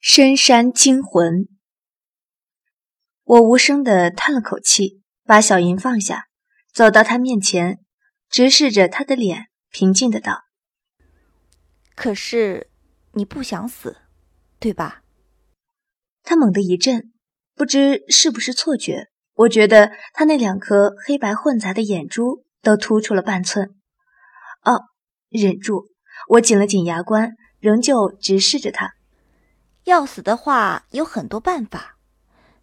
深山惊魂。我无声的叹了口气，把小银放下，走到他面前，直视着他的脸，平静的道：“可是你不想死，对吧？”他猛地一震，不知是不是错觉，我觉得他那两颗黑白混杂的眼珠都突出了半寸。哦，忍住，我紧了紧牙关，仍旧直视着他。要死的话，有很多办法，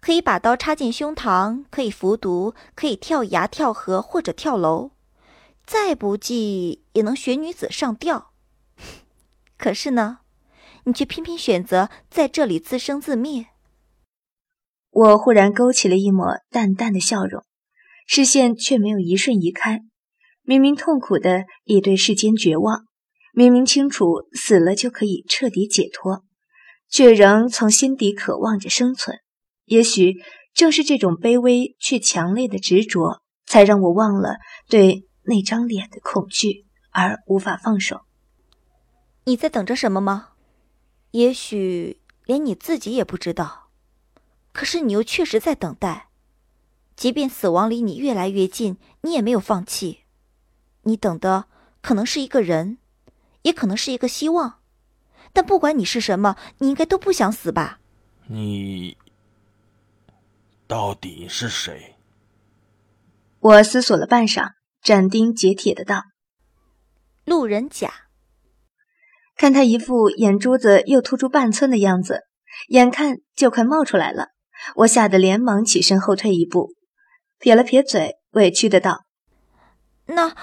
可以把刀插进胸膛，可以服毒，可以跳崖、跳河或者跳楼，再不济也能选女子上吊。可是呢，你却偏偏选择在这里自生自灭。我忽然勾起了一抹淡淡的笑容，视线却没有一瞬移开。明明痛苦的已对世间绝望，明明清楚死了就可以彻底解脱。却仍从心底渴望着生存。也许正是这种卑微却强烈的执着，才让我忘了对那张脸的恐惧，而无法放手。你在等着什么吗？也许连你自己也不知道。可是你又确实在等待，即便死亡离你越来越近，你也没有放弃。你等的可能是一个人，也可能是一个希望。但不管你是什么，你应该都不想死吧？你到底是谁？我思索了半晌，斩钉截铁的道：“路人甲。”看他一副眼珠子又突出半寸的样子，眼看就快冒出来了，我吓得连忙起身后退一步，撇了撇嘴，委屈的道：“那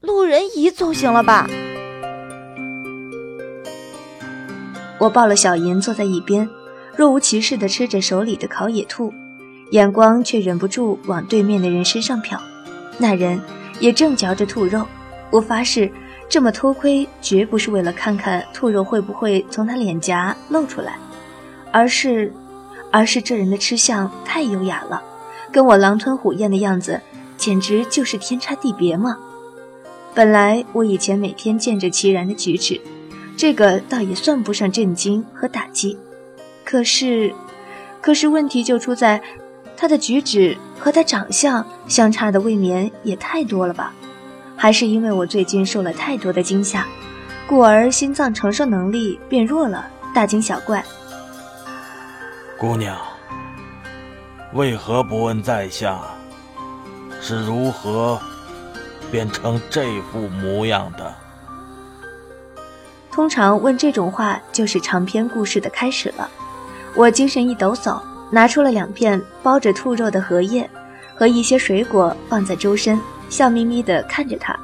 路人乙总行了吧？”我抱了小银坐在一边，若无其事地吃着手里的烤野兔，眼光却忍不住往对面的人身上瞟。那人也正嚼着兔肉。我发誓，这么偷窥绝不是为了看看兔肉会不会从他脸颊露出来，而是，而是这人的吃相太优雅了，跟我狼吞虎咽的样子简直就是天差地别嘛。本来我以前每天见着齐然的举止。这个倒也算不上震惊和打击，可是，可是问题就出在，他的举止和他长相相差的未免也太多了吧？还是因为我最近受了太多的惊吓，故而心脏承受能力变弱了，大惊小怪。姑娘，为何不问在下是如何变成这副模样的？通常问这种话，就是长篇故事的开始了。我精神一抖擞，拿出了两片包着兔肉的荷叶和一些水果，放在周身，笑眯眯地看着他，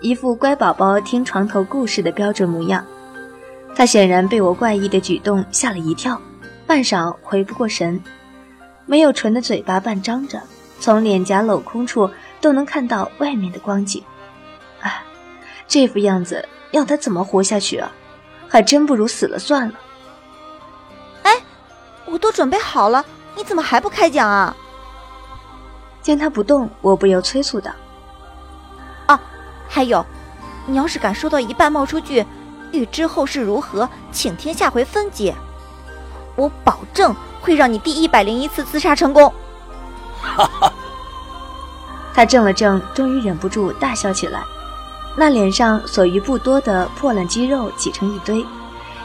一副乖宝宝听床头故事的标准模样。他显然被我怪异的举动吓了一跳，半晌回不过神，没有唇的嘴巴半张着，从脸颊镂空处都能看到外面的光景。啊，这副样子。要他怎么活下去啊？还真不如死了算了。哎，我都准备好了，你怎么还不开讲啊？见他不动，我不由催促道：“啊，还有，你要是敢说到一半冒出句‘欲知后事如何，请听下回分解’，我保证会让你第一百零一次自杀成功。”哈哈，他怔了怔，终于忍不住大笑起来。那脸上所余不多的破烂肌肉挤成一堆，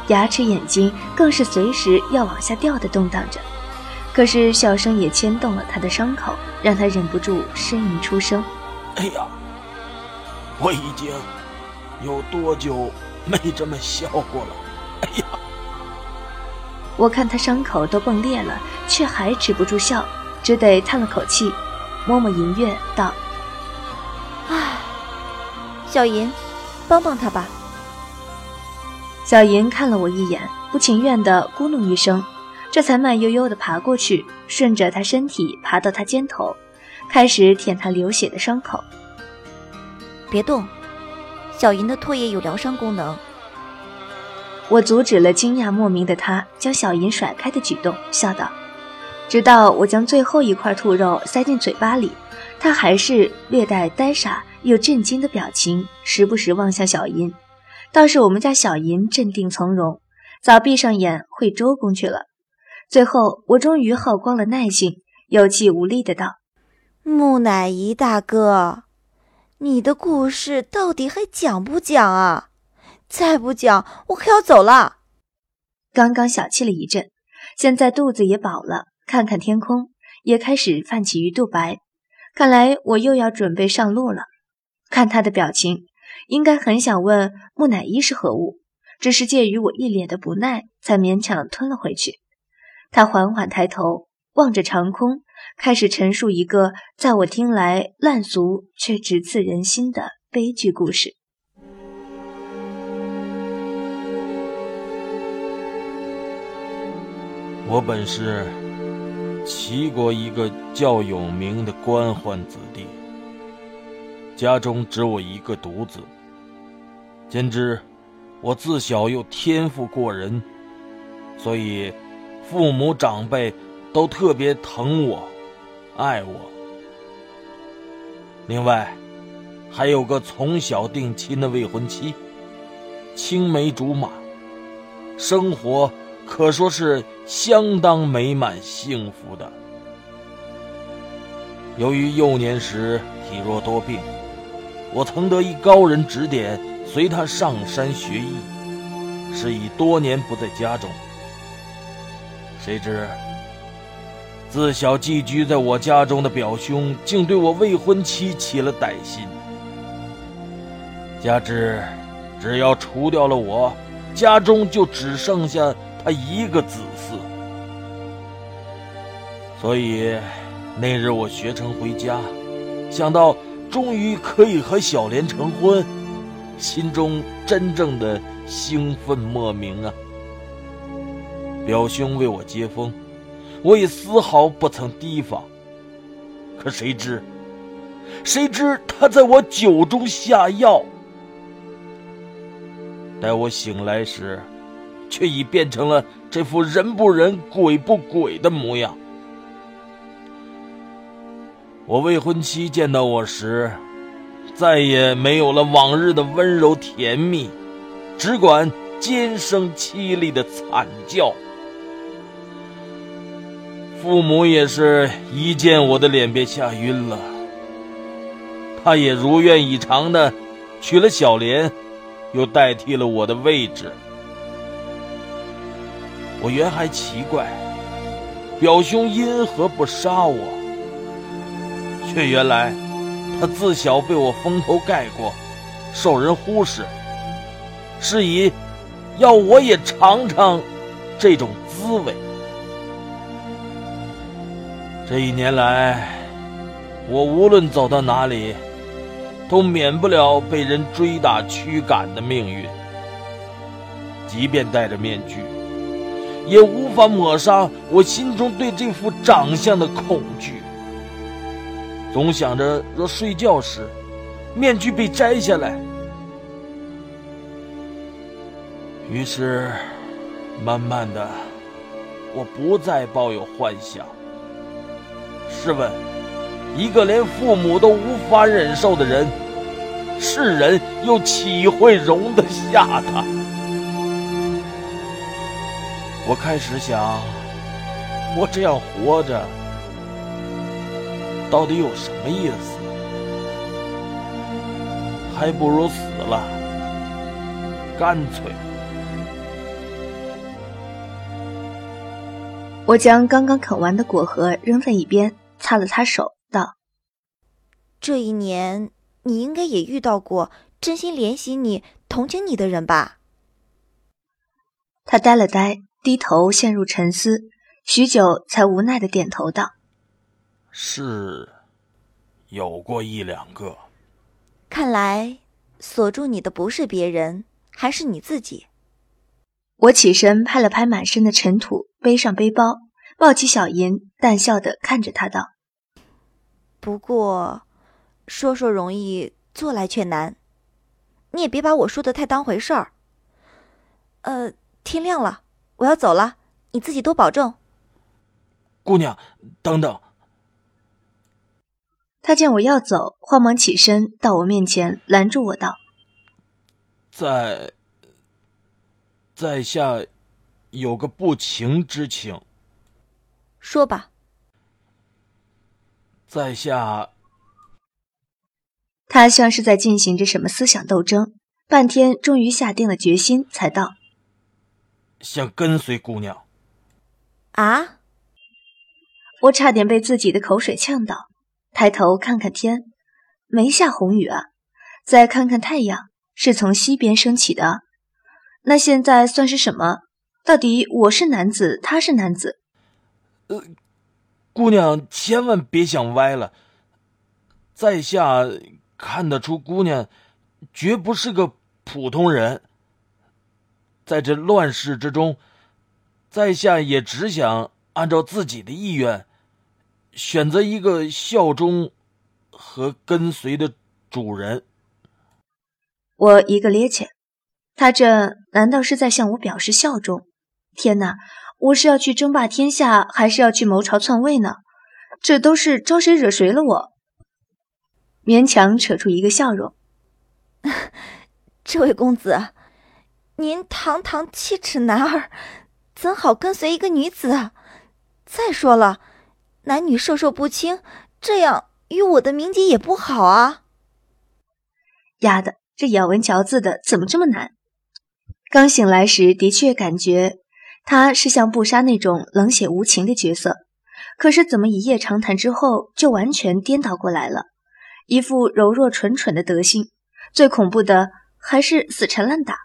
牙齿、眼睛更是随时要往下掉的动荡着。可是笑声也牵动了他的伤口，让他忍不住呻吟出声：“哎呀，我已经有多久没这么笑过了？哎呀！”我看他伤口都崩裂了，却还止不住笑，只得叹了口气，摸摸银月道。小银，帮帮他吧。小银看了我一眼，不情愿地咕哝一声，这才慢悠悠地爬过去，顺着他身体爬到他肩头，开始舔他流血的伤口。别动，小银的唾液有疗伤功能。我阻止了惊讶莫名的他将小银甩开的举动，笑道：“直到我将最后一块兔肉塞进嘴巴里，他还是略带呆傻。”又震惊的表情，时不时望向小银。倒是我们家小银镇定从容，早闭上眼会周公去了。最后，我终于耗光了耐性，有气无力的道：“木乃伊大哥，你的故事到底还讲不讲啊？再不讲，我可要走了。”刚刚小气了一阵，现在肚子也饱了，看看天空，也开始泛起鱼肚白。看来我又要准备上路了。看他的表情，应该很想问木乃伊是何物，只是介于我一脸的不耐，才勉强吞了回去。他缓缓抬头，望着长空，开始陈述一个在我听来烂俗却直刺人心的悲剧故事。我本是齐国一个较有名的官宦子弟，家中只我一个独子。兼之，我自小又天赋过人，所以父母长辈都特别疼我、爱我。另外，还有个从小定亲的未婚妻，青梅竹马，生活。可说是相当美满幸福的。由于幼年时体弱多病，我曾得一高人指点，随他上山学艺，是以多年不在家中。谁知自小寄居在我家中的表兄，竟对我未婚妻起了歹心。加之只要除掉了我，家中就只剩下。他一个子嗣，所以那日我学成回家，想到终于可以和小莲成婚，心中真正的兴奋莫名啊！表兄为我接风，我也丝毫不曾提防。可谁知，谁知他在我酒中下药。待我醒来时。却已变成了这副人不人鬼不鬼的模样。我未婚妻见到我时，再也没有了往日的温柔甜蜜，只管尖声凄厉的惨叫。父母也是一见我的脸便吓晕了。他也如愿以偿的娶了小莲，又代替了我的位置。我原还奇怪，表兄因何不杀我？却原来他自小被我风头盖过，受人忽视，是以要我也尝尝这种滋味。这一年来，我无论走到哪里，都免不了被人追打驱赶的命运，即便戴着面具。也无法抹杀我心中对这副长相的恐惧。总想着，若睡觉时面具被摘下来，于是慢慢的，我不再抱有幻想。试问，一个连父母都无法忍受的人，世人又岂会容得下他？我开始想，我这样活着到底有什么意思？还不如死了，干脆。我将刚刚啃完的果核扔在一边，擦了擦手，道：“这一年，你应该也遇到过真心怜惜你、同情你的人吧？”他呆了呆。低头陷入沉思，许久才无奈的点头道：“是，有过一两个。看来锁住你的不是别人，还是你自己。”我起身拍了拍满身的尘土，背上背包，抱起小银，淡笑的看着他道：“不过，说说容易，做来却难。你也别把我说的太当回事儿。呃，天亮了。”我要走了，你自己多保重。姑娘，等等。他见我要走，慌忙起身到我面前拦住我道：“在，在下有个不情之请。说吧。在下，他像是在进行着什么思想斗争，半天终于下定了决心，才道：“想跟随姑娘。”啊！我差点被自己的口水呛到，抬头看看天，没下红雨啊。再看看太阳，是从西边升起的。那现在算是什么？到底我是男子，他是男子？呃，姑娘千万别想歪了。在下看得出，姑娘绝不是个普通人。在这乱世之中，在下也只想按照自己的意愿。选择一个效忠和跟随的主人。我一个趔趄，他这难道是在向我表示效忠？天哪，我是要去争霸天下，还是要去谋朝篡位呢？这都是招谁惹谁了？我勉强扯出一个笑容。这位公子，您堂堂七尺男儿，怎好跟随一个女子？再说了。男女授受不亲，这样与我的名节也不好啊！丫的，这咬文嚼字的怎么这么难？刚醒来时的确感觉他是像布莎那种冷血无情的角色，可是怎么一夜长谈之后就完全颠倒过来了，一副柔弱蠢蠢的德性。最恐怖的还是死缠烂打。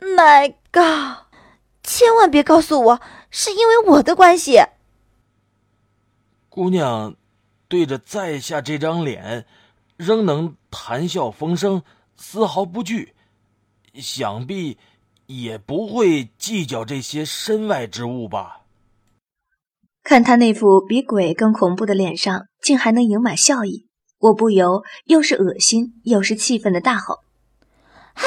My God！千万别告诉我是因为我的关系。姑娘，对着在下这张脸，仍能谈笑风生，丝毫不惧，想必也不会计较这些身外之物吧？看他那副比鬼更恐怖的脸上，竟还能盈满笑意，我不由又是恶心又是气愤的大吼：“嗨，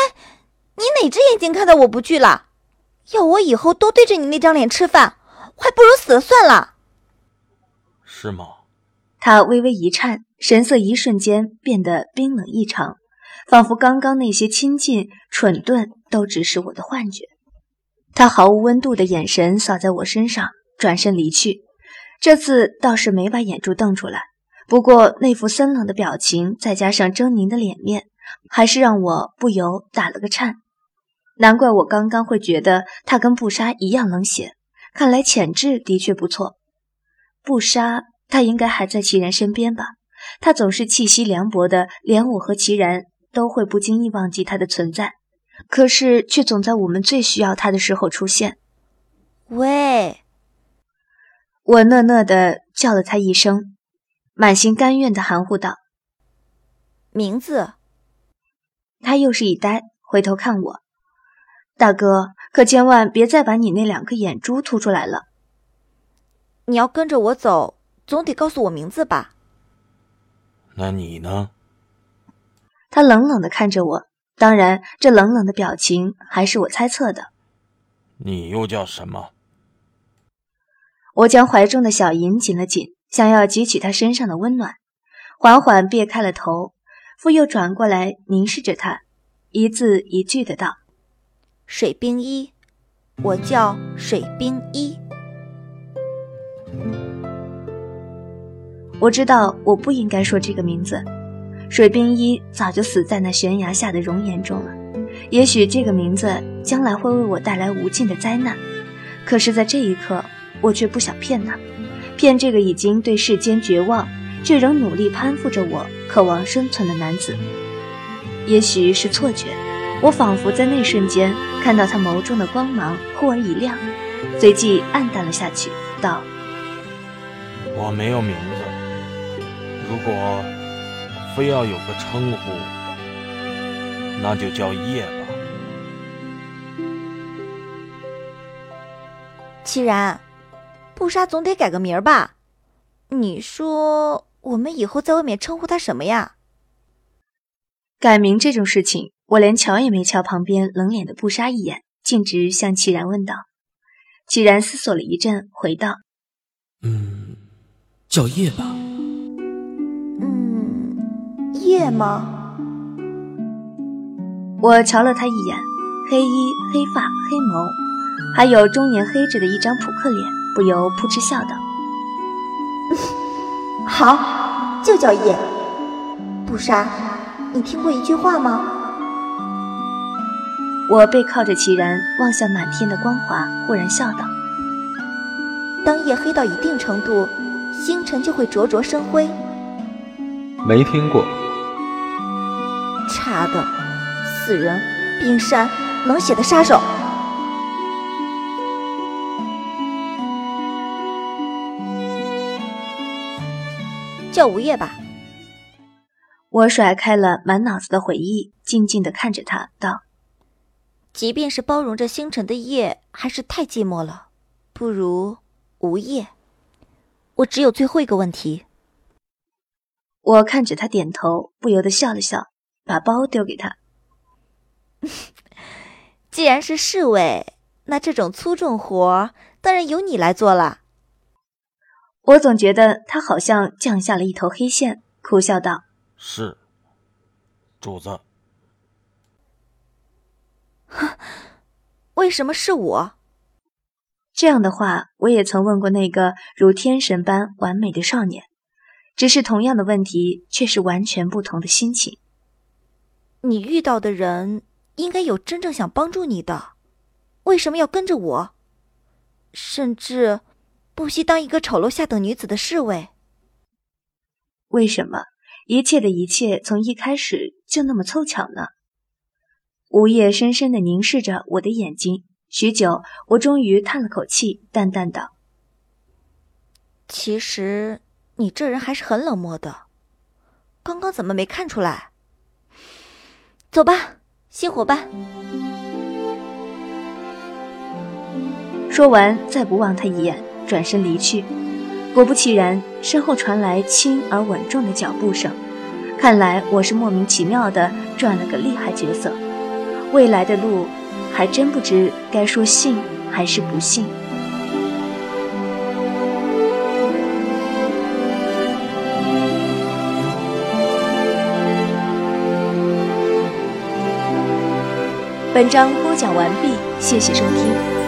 你哪只眼睛看到我不惧了？要我以后都对着你那张脸吃饭，还不如死了算了。”是吗？他微微一颤，神色一瞬间变得冰冷异常，仿佛刚刚那些亲近、蠢钝都只是我的幻觉。他毫无温度的眼神扫在我身上，转身离去。这次倒是没把眼珠瞪出来，不过那副森冷的表情，再加上狰狞的脸面，还是让我不由打了个颤。难怪我刚刚会觉得他跟布莎一样冷血，看来潜质的确不错。布莎。他应该还在齐然身边吧？他总是气息凉薄的，连我和齐然都会不经意忘记他的存在，可是却总在我们最需要他的时候出现。喂！我讷讷的叫了他一声，满心甘愿的含糊道：“名字。”他又是一呆，回头看我：“大哥，可千万别再把你那两颗眼珠凸出来了。你要跟着我走。”总得告诉我名字吧。那你呢？他冷冷的看着我，当然，这冷冷的表情还是我猜测的。你又叫什么？我将怀中的小银紧了紧，想要汲取他身上的温暖，缓缓别开了头，复又转过来凝视着他，一字一句的道：“水冰一，我叫水冰一。”我知道我不应该说这个名字，水冰一早就死在那悬崖下的熔岩中了。也许这个名字将来会为我带来无尽的灾难，可是，在这一刻，我却不想骗他，骗这个已经对世间绝望，却仍努力攀附着我、渴望生存的男子。也许是错觉，我仿佛在那瞬间看到他眸中的光芒忽而一亮，随即暗淡了下去，道：“我没有名字。”如果非要有个称呼，那就叫叶吧。齐然，不杀总得改个名儿吧？你说我们以后在外面称呼他什么呀？改名这种事情，我连瞧也没瞧旁边冷脸的不杀一眼，径直向齐然问道。齐然思索了一阵，回道：“嗯，叫叶吧。”叶吗？我瞧了他一眼，黑衣黑发黑眸，还有中年黑着的一张扑克脸，不由扑哧笑道：“ 好，就叫夜。不杀，你听过一句话吗？”我背靠着齐然，望向满天的光华，忽然笑道：“当夜黑到一定程度，星辰就会灼灼生辉。”没听过。他的，死人，冰山，冷血的杀手。叫无夜吧。我甩开了满脑子的回忆，静静的看着他，道：“即便是包容着星辰的夜，还是太寂寞了，不如无夜。我只有最后一个问题。”我看着他点头，不由得笑了笑，把包丢给他。既然是侍卫，那这种粗重活当然由你来做了。我总觉得他好像降下了一头黑线，苦笑道：“是，主子。为什么是我？这样的话，我也曾问过那个如天神般完美的少年，只是同样的问题，却是完全不同的心情。你遇到的人应该有真正想帮助你的，为什么要跟着我？甚至……”不惜当一个丑陋下等女子的侍卫？为什么一切的一切从一开始就那么凑巧呢？吴叶深深的凝视着我的眼睛，许久，我终于叹了口气，淡淡道：“其实你这人还是很冷漠的，刚刚怎么没看出来？走吧，熄火吧。”说完，再不望他一眼。转身离去，果不其然，身后传来轻而稳重的脚步声。看来我是莫名其妙的转了个厉害角色，未来的路还真不知该说信还是不信。本章播讲完毕，谢谢收听。